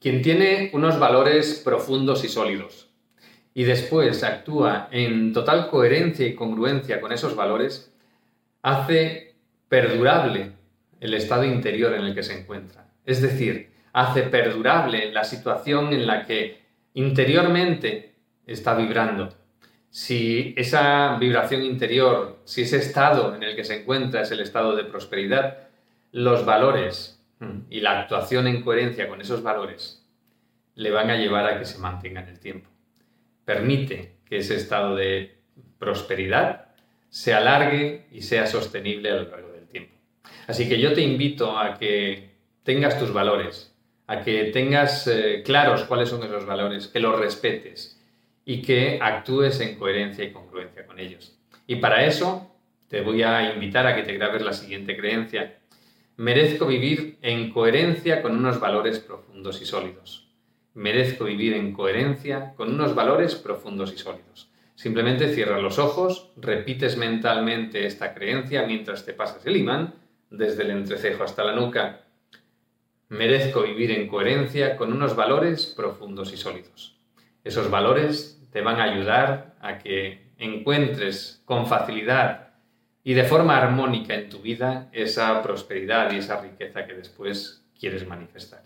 Quien tiene unos valores profundos y sólidos y después actúa en total coherencia y congruencia con esos valores, hace perdurable el estado interior en el que se encuentra. Es decir, hace perdurable la situación en la que interiormente está vibrando. Si esa vibración interior, si ese estado en el que se encuentra es el estado de prosperidad, los valores y la actuación en coherencia con esos valores le van a llevar a que se mantenga en el tiempo. Permite que ese estado de prosperidad se alargue y sea sostenible a lo largo del tiempo. Así que yo te invito a que tengas tus valores, a que tengas eh, claros cuáles son esos valores, que los respetes y que actúes en coherencia y congruencia con ellos. Y para eso te voy a invitar a que te grabes la siguiente creencia. Merezco vivir en coherencia con unos valores profundos y sólidos. Merezco vivir en coherencia con unos valores profundos y sólidos. Simplemente cierra los ojos, repites mentalmente esta creencia mientras te pasas el imán desde el entrecejo hasta la nuca. Merezco vivir en coherencia con unos valores profundos y sólidos. Esos valores te van a ayudar a que encuentres con facilidad y de forma armónica en tu vida esa prosperidad y esa riqueza que después quieres manifestar.